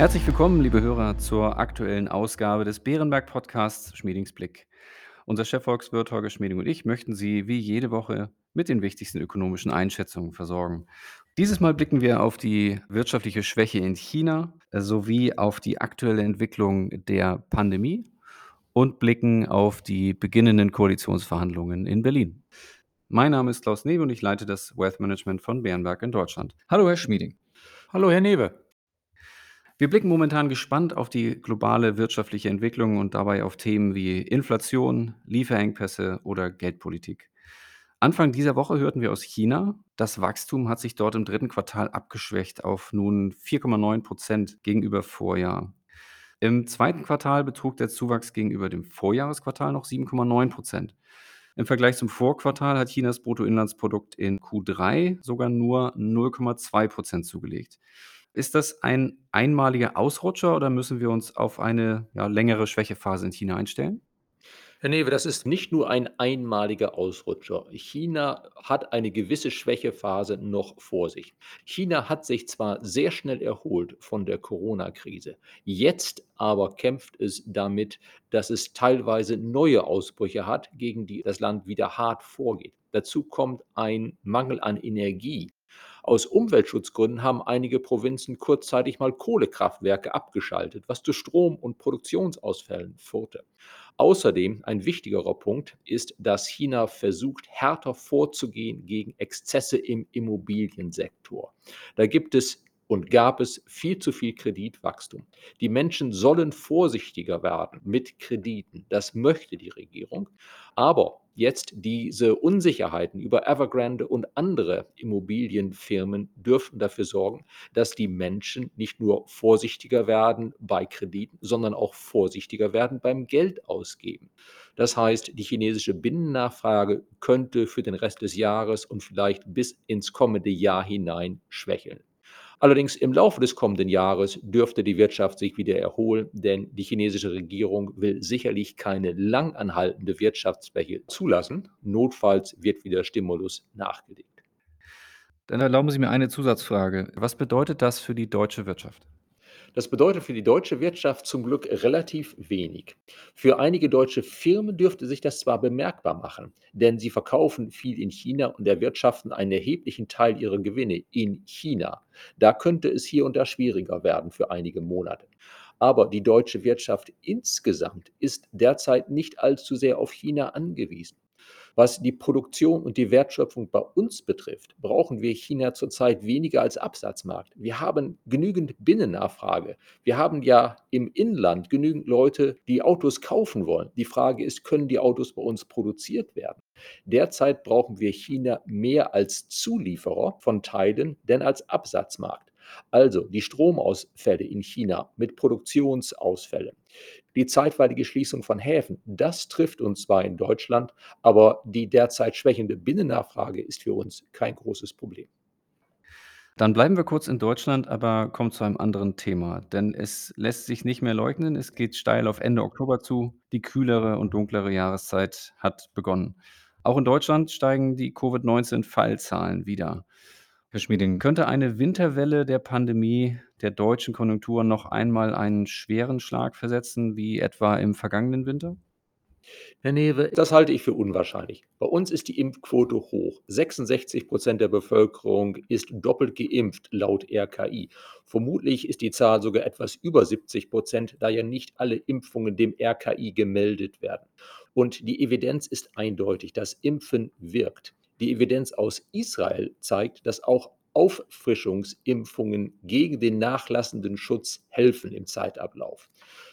Herzlich willkommen, liebe Hörer, zur aktuellen Ausgabe des Bärenberg-Podcasts Schmiedingsblick. Unser Chefvolkswirt Holger Schmieding und ich möchten Sie wie jede Woche mit den wichtigsten ökonomischen Einschätzungen versorgen. Dieses Mal blicken wir auf die wirtschaftliche Schwäche in China sowie auf die aktuelle Entwicklung der Pandemie und blicken auf die beginnenden Koalitionsverhandlungen in Berlin. Mein Name ist Klaus Newe und ich leite das Wealth Management von Bärenberg in Deutschland. Hallo, Herr Schmieding. Hallo, Herr Newe. Wir blicken momentan gespannt auf die globale wirtschaftliche Entwicklung und dabei auf Themen wie Inflation, Lieferengpässe oder Geldpolitik. Anfang dieser Woche hörten wir aus China, das Wachstum hat sich dort im dritten Quartal abgeschwächt auf nun 4,9 Prozent gegenüber Vorjahr. Im zweiten Quartal betrug der Zuwachs gegenüber dem Vorjahresquartal noch 7,9 Prozent. Im Vergleich zum Vorquartal hat Chinas Bruttoinlandsprodukt in Q3 sogar nur 0,2 Prozent zugelegt. Ist das ein einmaliger Ausrutscher oder müssen wir uns auf eine ja, längere Schwächephase in China einstellen? Herr Newe, das ist nicht nur ein einmaliger Ausrutscher. China hat eine gewisse Schwächephase noch vor sich. China hat sich zwar sehr schnell erholt von der Corona-Krise, jetzt aber kämpft es damit, dass es teilweise neue Ausbrüche hat, gegen die das Land wieder hart vorgeht. Dazu kommt ein Mangel an Energie. Aus Umweltschutzgründen haben einige Provinzen kurzzeitig mal Kohlekraftwerke abgeschaltet, was zu Strom- und Produktionsausfällen führte. Außerdem ein wichtigerer Punkt ist, dass China versucht, härter vorzugehen gegen Exzesse im Immobiliensektor. Da gibt es und gab es viel zu viel Kreditwachstum. Die Menschen sollen vorsichtiger werden mit Krediten. Das möchte die Regierung. Aber jetzt diese Unsicherheiten über Evergrande und andere Immobilienfirmen dürften dafür sorgen, dass die Menschen nicht nur vorsichtiger werden bei Krediten, sondern auch vorsichtiger werden beim Geld ausgeben. Das heißt, die chinesische Binnennachfrage könnte für den Rest des Jahres und vielleicht bis ins kommende Jahr hinein schwächeln. Allerdings im Laufe des kommenden Jahres dürfte die Wirtschaft sich wieder erholen, denn die chinesische Regierung will sicherlich keine langanhaltende Wirtschaftsschwäche zulassen. Notfalls wird wieder Stimulus nachgelegt. Dann erlauben Sie mir eine Zusatzfrage. Was bedeutet das für die deutsche Wirtschaft? Das bedeutet für die deutsche Wirtschaft zum Glück relativ wenig. Für einige deutsche Firmen dürfte sich das zwar bemerkbar machen, denn sie verkaufen viel in China und erwirtschaften einen erheblichen Teil ihrer Gewinne in China. Da könnte es hier und da schwieriger werden für einige Monate. Aber die deutsche Wirtschaft insgesamt ist derzeit nicht allzu sehr auf China angewiesen. Was die Produktion und die Wertschöpfung bei uns betrifft, brauchen wir China zurzeit weniger als Absatzmarkt. Wir haben genügend Binnennachfrage. Wir haben ja im Inland genügend Leute, die Autos kaufen wollen. Die Frage ist, können die Autos bei uns produziert werden? Derzeit brauchen wir China mehr als Zulieferer von Teilen, denn als Absatzmarkt. Also die Stromausfälle in China mit Produktionsausfällen, die zeitweilige Schließung von Häfen, das trifft uns zwar in Deutschland, aber die derzeit schwächende Binnennachfrage ist für uns kein großes Problem. Dann bleiben wir kurz in Deutschland, aber kommen zu einem anderen Thema, denn es lässt sich nicht mehr leugnen, es geht steil auf Ende Oktober zu. Die kühlere und dunklere Jahreszeit hat begonnen. Auch in Deutschland steigen die Covid-19-Fallzahlen wieder. Herr Schmieding, könnte eine Winterwelle der Pandemie der deutschen Konjunktur noch einmal einen schweren Schlag versetzen, wie etwa im vergangenen Winter? Herr Newe, das halte ich für unwahrscheinlich. Bei uns ist die Impfquote hoch. 66 Prozent der Bevölkerung ist doppelt geimpft, laut RKI. Vermutlich ist die Zahl sogar etwas über 70 Prozent, da ja nicht alle Impfungen dem RKI gemeldet werden. Und die Evidenz ist eindeutig, das Impfen wirkt. Die Evidenz aus Israel zeigt, dass auch Auffrischungsimpfungen gegen den nachlassenden Schutz helfen im Zeitablauf.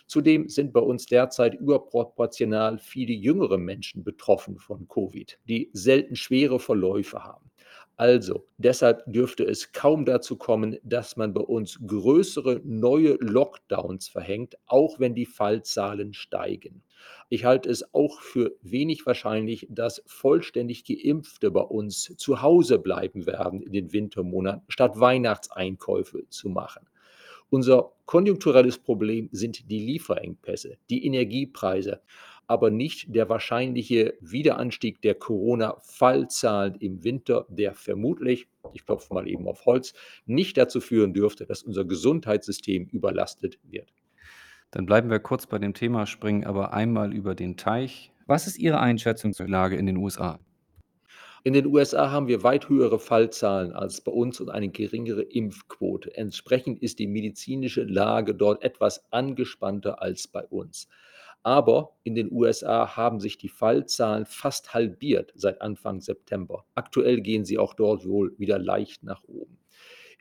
Zudem sind bei uns derzeit überproportional viele jüngere Menschen betroffen von Covid, die selten schwere Verläufe haben. Also, deshalb dürfte es kaum dazu kommen, dass man bei uns größere neue Lockdowns verhängt, auch wenn die Fallzahlen steigen. Ich halte es auch für wenig wahrscheinlich, dass vollständig Geimpfte bei uns zu Hause bleiben werden in den Wintermonaten, statt Weihnachtseinkäufe zu machen. Unser konjunkturelles Problem sind die Lieferengpässe, die Energiepreise. aber nicht der wahrscheinliche Wiederanstieg der Corona-Fallzahlen im Winter, der vermutlich, ich klopfe mal eben auf Holz, nicht dazu führen dürfte, dass unser Gesundheitssystem überlastet wird. Dann bleiben wir kurz bei dem Thema, springen aber einmal über den Teich. Was ist Ihre Einschätzung zur Lage in den USA? In den USA haben wir weit höhere Fallzahlen als bei uns und eine geringere Impfquote. Entsprechend ist die medizinische Lage dort etwas angespannter als bei uns. Aber in den USA haben sich die Fallzahlen fast halbiert seit Anfang September. Aktuell gehen sie auch dort wohl wieder leicht nach oben.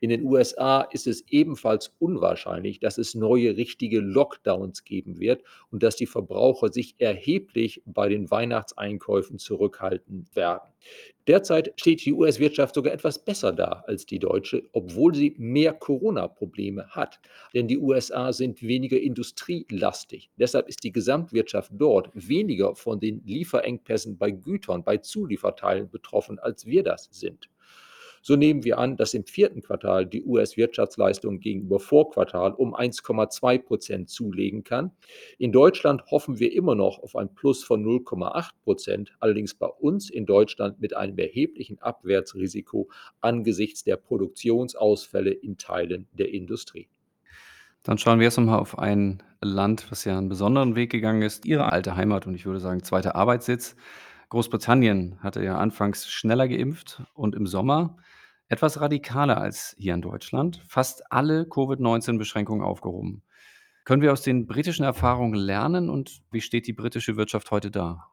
In den USA ist es ebenfalls unwahrscheinlich, dass es neue richtige Lockdowns geben wird und dass die Verbraucher sich erheblich bei den Weihnachtseinkäufen zurückhalten werden. Derzeit steht die US-Wirtschaft sogar etwas besser da als die deutsche, obwohl sie mehr Corona-Probleme hat. Denn die USA sind weniger industrielastig. Deshalb ist die Gesamtwirtschaft dort weniger von den Lieferengpässen bei Gütern, bei Zulieferteilen betroffen, als wir das sind. So nehmen wir an, dass im vierten Quartal die US-Wirtschaftsleistung gegenüber Vorquartal um 1,2 Prozent zulegen kann. In Deutschland hoffen wir immer noch auf ein Plus von 0,8 Prozent, allerdings bei uns in Deutschland mit einem erheblichen Abwärtsrisiko angesichts der Produktionsausfälle in Teilen der Industrie. Dann schauen wir jetzt nochmal auf ein Land, was ja einen besonderen Weg gegangen ist, Ihre alte Heimat und ich würde sagen zweiter Arbeitssitz. Großbritannien hatte ja anfangs schneller geimpft und im Sommer etwas radikaler als hier in Deutschland, fast alle Covid-19-Beschränkungen aufgehoben. Können wir aus den britischen Erfahrungen lernen und wie steht die britische Wirtschaft heute da?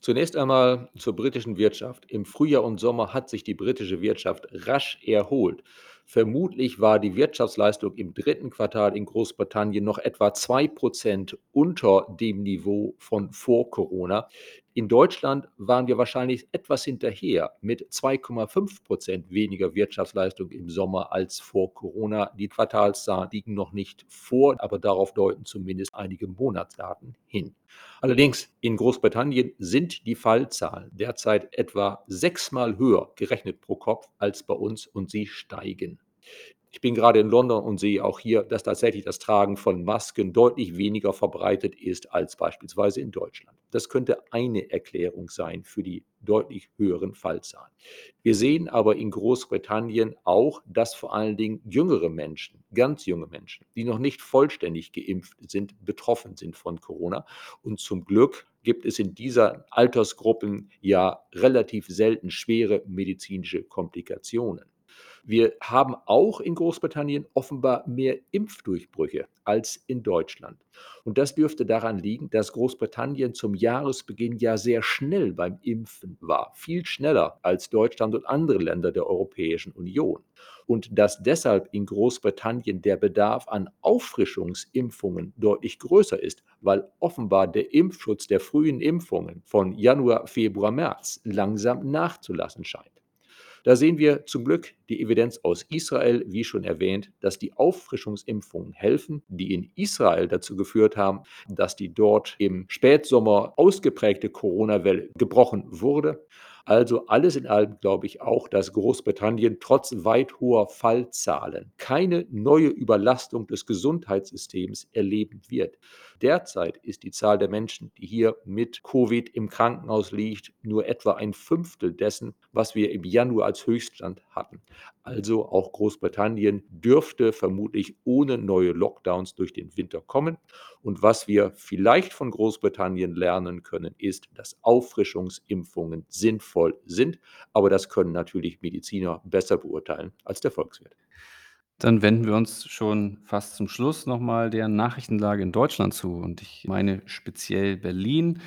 Zunächst einmal zur britischen Wirtschaft. Im Frühjahr und Sommer hat sich die britische Wirtschaft rasch erholt. Vermutlich war die Wirtschaftsleistung im dritten Quartal in Großbritannien noch etwa 2 Prozent unter dem Niveau von vor Corona. In Deutschland waren wir wahrscheinlich etwas hinterher mit 2,5 Prozent weniger Wirtschaftsleistung im Sommer als vor Corona. Die Quartalszahlen liegen noch nicht vor, aber darauf deuten zumindest einige Monatsdaten hin. Allerdings in Großbritannien sind die Fallzahlen derzeit etwa sechsmal höher gerechnet pro Kopf als bei uns und sie steigen. Ich bin gerade in London und sehe auch hier, dass tatsächlich das Tragen von Masken deutlich weniger verbreitet ist als beispielsweise in Deutschland. Das könnte eine Erklärung sein für die deutlich höheren Fallzahlen. Wir sehen aber in Großbritannien auch, dass vor allen Dingen jüngere Menschen, ganz junge Menschen, die noch nicht vollständig geimpft sind, betroffen sind von Corona. Und zum Glück gibt es in dieser Altersgruppen ja relativ selten schwere medizinische Komplikationen. Wir haben auch in Großbritannien offenbar mehr Impfdurchbrüche als in Deutschland. Und das dürfte daran liegen, dass Großbritannien zum Jahresbeginn ja sehr schnell beim Impfen war, viel schneller als Deutschland und andere Länder der Europäischen Union. Und dass deshalb in Großbritannien der Bedarf an Auffrischungsimpfungen deutlich größer ist, weil offenbar der Impfschutz der frühen Impfungen von Januar, Februar, März langsam nachzulassen scheint. Da sehen wir zum Glück die Evidenz aus Israel, wie schon erwähnt, dass die Auffrischungsimpfungen helfen, die in Israel dazu geführt haben, dass die dort im Spätsommer ausgeprägte Corona-Welle gebrochen wurde. Also alles in allem glaube ich auch, dass Großbritannien trotz weit hoher Fallzahlen keine neue Überlastung des Gesundheitssystems erleben wird. Derzeit ist die Zahl der Menschen, die hier mit Covid im Krankenhaus liegt, nur etwa ein Fünftel dessen, was wir im Januar als Höchststand hatten. Also auch Großbritannien dürfte vermutlich ohne neue Lockdowns durch den Winter kommen. Und was wir vielleicht von Großbritannien lernen können, ist, dass Auffrischungsimpfungen sinnvoll sind. Aber das können natürlich Mediziner besser beurteilen als der Volkswirt. Dann wenden wir uns schon fast zum Schluss nochmal der Nachrichtenlage in Deutschland zu und ich meine speziell Berlin,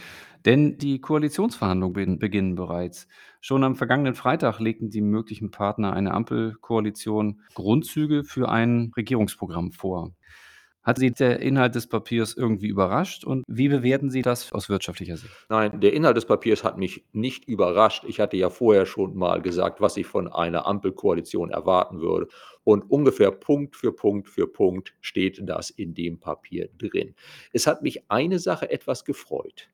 denn die Koalitionsverhandlungen beginnen bereits. Schon am vergangenen Freitag legten die möglichen Partner einer Ampelkoalition Grundzüge für ein Regierungsprogramm vor. Hat Sie der Inhalt des Papiers irgendwie überrascht und wie bewerten Sie das aus wirtschaftlicher Sicht? Nein, der Inhalt des Papiers hat mich nicht überrascht. Ich hatte ja vorher schon mal gesagt, was ich von einer Ampelkoalition erwarten würde. Und ungefähr Punkt für Punkt für Punkt steht das in dem Papier drin. Es hat mich eine Sache etwas gefreut.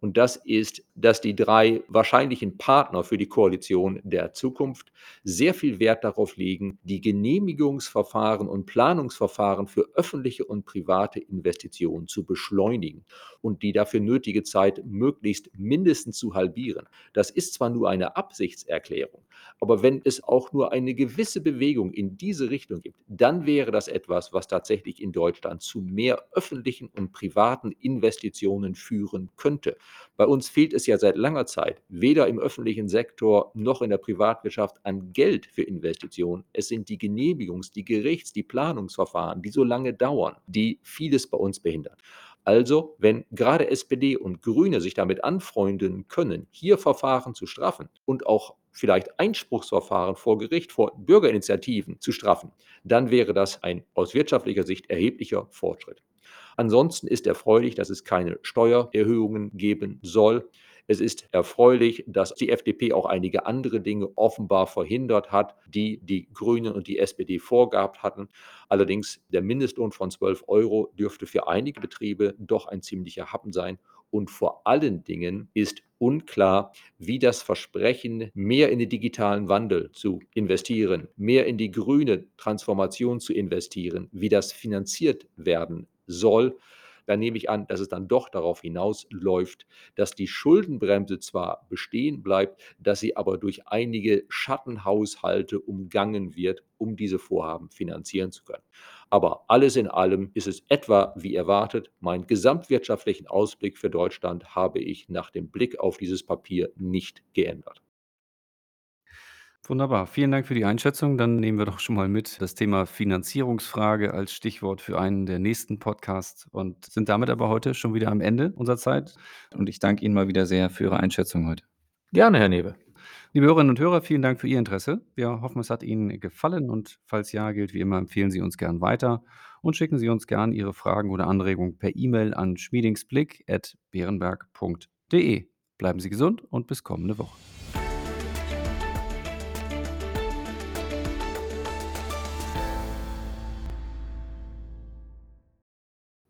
Und das ist, dass die drei wahrscheinlichen Partner für die Koalition der Zukunft sehr viel Wert darauf legen, die Genehmigungsverfahren und Planungsverfahren für öffentliche und private Investitionen zu beschleunigen und die dafür nötige Zeit möglichst mindestens zu halbieren. Das ist zwar nur eine Absichtserklärung, aber wenn es auch nur eine gewisse Bewegung in diese Richtung gibt, dann wäre das etwas, was tatsächlich in Deutschland zu mehr öffentlichen und privaten Investitionen führen könnte. Bei uns fehlt es ja seit langer Zeit weder im öffentlichen Sektor noch in der Privatwirtschaft an Geld für Investitionen. Es sind die Genehmigungs-, die Gerichts-, die Planungsverfahren, die so lange dauern, die vieles bei uns behindern. Also, wenn gerade SPD und Grüne sich damit anfreunden können, hier Verfahren zu straffen und auch vielleicht Einspruchsverfahren vor Gericht, vor Bürgerinitiativen zu straffen, dann wäre das ein aus wirtschaftlicher Sicht erheblicher Fortschritt. Ansonsten ist erfreulich, dass es keine Steuererhöhungen geben soll. Es ist erfreulich, dass die FDP auch einige andere Dinge offenbar verhindert hat, die die Grünen und die SPD vorgehabt hatten. Allerdings der Mindestlohn von 12 Euro dürfte für einige Betriebe doch ein ziemlicher Happen sein. Und vor allen Dingen ist unklar, wie das Versprechen, mehr in den digitalen Wandel zu investieren, mehr in die grüne Transformation zu investieren, wie das finanziert werden soll dann nehme ich an, dass es dann doch darauf hinausläuft, dass die Schuldenbremse zwar bestehen bleibt, dass sie aber durch einige Schattenhaushalte umgangen wird, um diese Vorhaben finanzieren zu können. Aber alles in allem ist es etwa wie erwartet. Meinen gesamtwirtschaftlichen Ausblick für Deutschland habe ich nach dem Blick auf dieses Papier nicht geändert. Wunderbar. Vielen Dank für die Einschätzung. Dann nehmen wir doch schon mal mit das Thema Finanzierungsfrage als Stichwort für einen der nächsten Podcasts und sind damit aber heute schon wieder am Ende unserer Zeit. Und ich danke Ihnen mal wieder sehr für Ihre Einschätzung heute. Gerne, Herr Newe. Liebe Hörerinnen und Hörer, vielen Dank für Ihr Interesse. Wir hoffen, es hat Ihnen gefallen und falls ja, gilt wie immer, empfehlen Sie uns gern weiter und schicken Sie uns gern Ihre Fragen oder Anregungen per E-Mail an schmiedingsblick.beerenberg.de. Bleiben Sie gesund und bis kommende Woche.